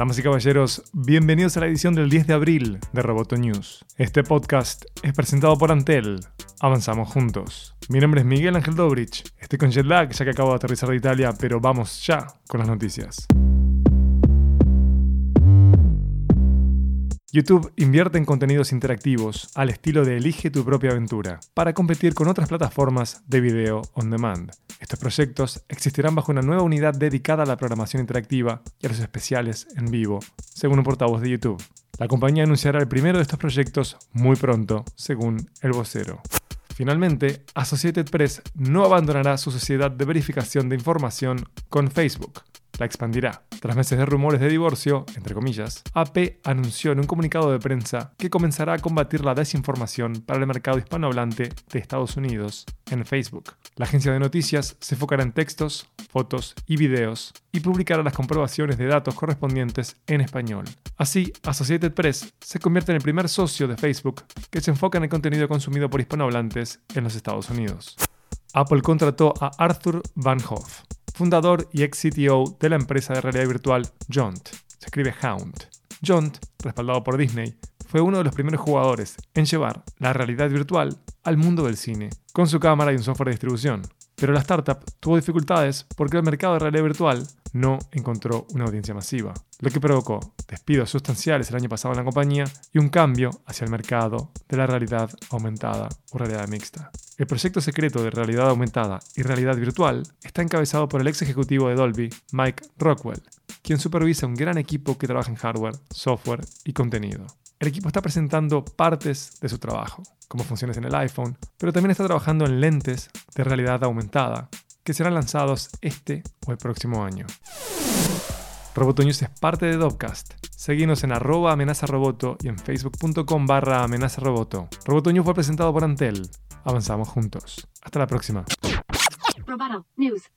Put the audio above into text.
Damas y caballeros, bienvenidos a la edición del 10 de abril de Roboto News. Este podcast es presentado por Antel. Avanzamos juntos. Mi nombre es Miguel Ángel Dobrich. Estoy con jet lag ya que acabo de aterrizar de Italia, pero vamos ya con las noticias. YouTube invierte en contenidos interactivos al estilo de Elige tu propia aventura, para competir con otras plataformas de video on demand. Estos proyectos existirán bajo una nueva unidad dedicada a la programación interactiva y a los especiales en vivo, según un portavoz de YouTube. La compañía anunciará el primero de estos proyectos muy pronto, según el vocero. Finalmente, Associated Press no abandonará su sociedad de verificación de información con Facebook la expandirá. Tras meses de rumores de divorcio, entre comillas, AP anunció en un comunicado de prensa que comenzará a combatir la desinformación para el mercado hispanohablante de Estados Unidos en Facebook. La agencia de noticias se enfocará en textos, fotos y videos y publicará las comprobaciones de datos correspondientes en español. Así, Associated Press se convierte en el primer socio de Facebook que se enfoca en el contenido consumido por hispanohablantes en los Estados Unidos. Apple contrató a Arthur Van Hoff, fundador y ex CTO de la empresa de realidad virtual Jaunt. Se escribe Hound. Jaunt, respaldado por Disney, fue uno de los primeros jugadores en llevar la realidad virtual al mundo del cine, con su cámara y un software de distribución. Pero la startup tuvo dificultades porque el mercado de realidad virtual no encontró una audiencia masiva, lo que provocó despidos sustanciales el año pasado en la compañía y un cambio hacia el mercado de la realidad aumentada o realidad mixta. El proyecto secreto de realidad aumentada y realidad virtual está encabezado por el ex ejecutivo de Dolby, Mike Rockwell, quien supervisa un gran equipo que trabaja en hardware, software y contenido. El equipo está presentando partes de su trabajo, como funciones en el iPhone, pero también está trabajando en lentes de realidad aumentada, que serán lanzados este o el próximo año. Roboto News es parte de Dopcast. Seguimos en arroba amenazaroboto y en facebook.com barra amenazaroboto. Roboto News fue presentado por Antel. Avanzamos juntos. Hasta la próxima. News.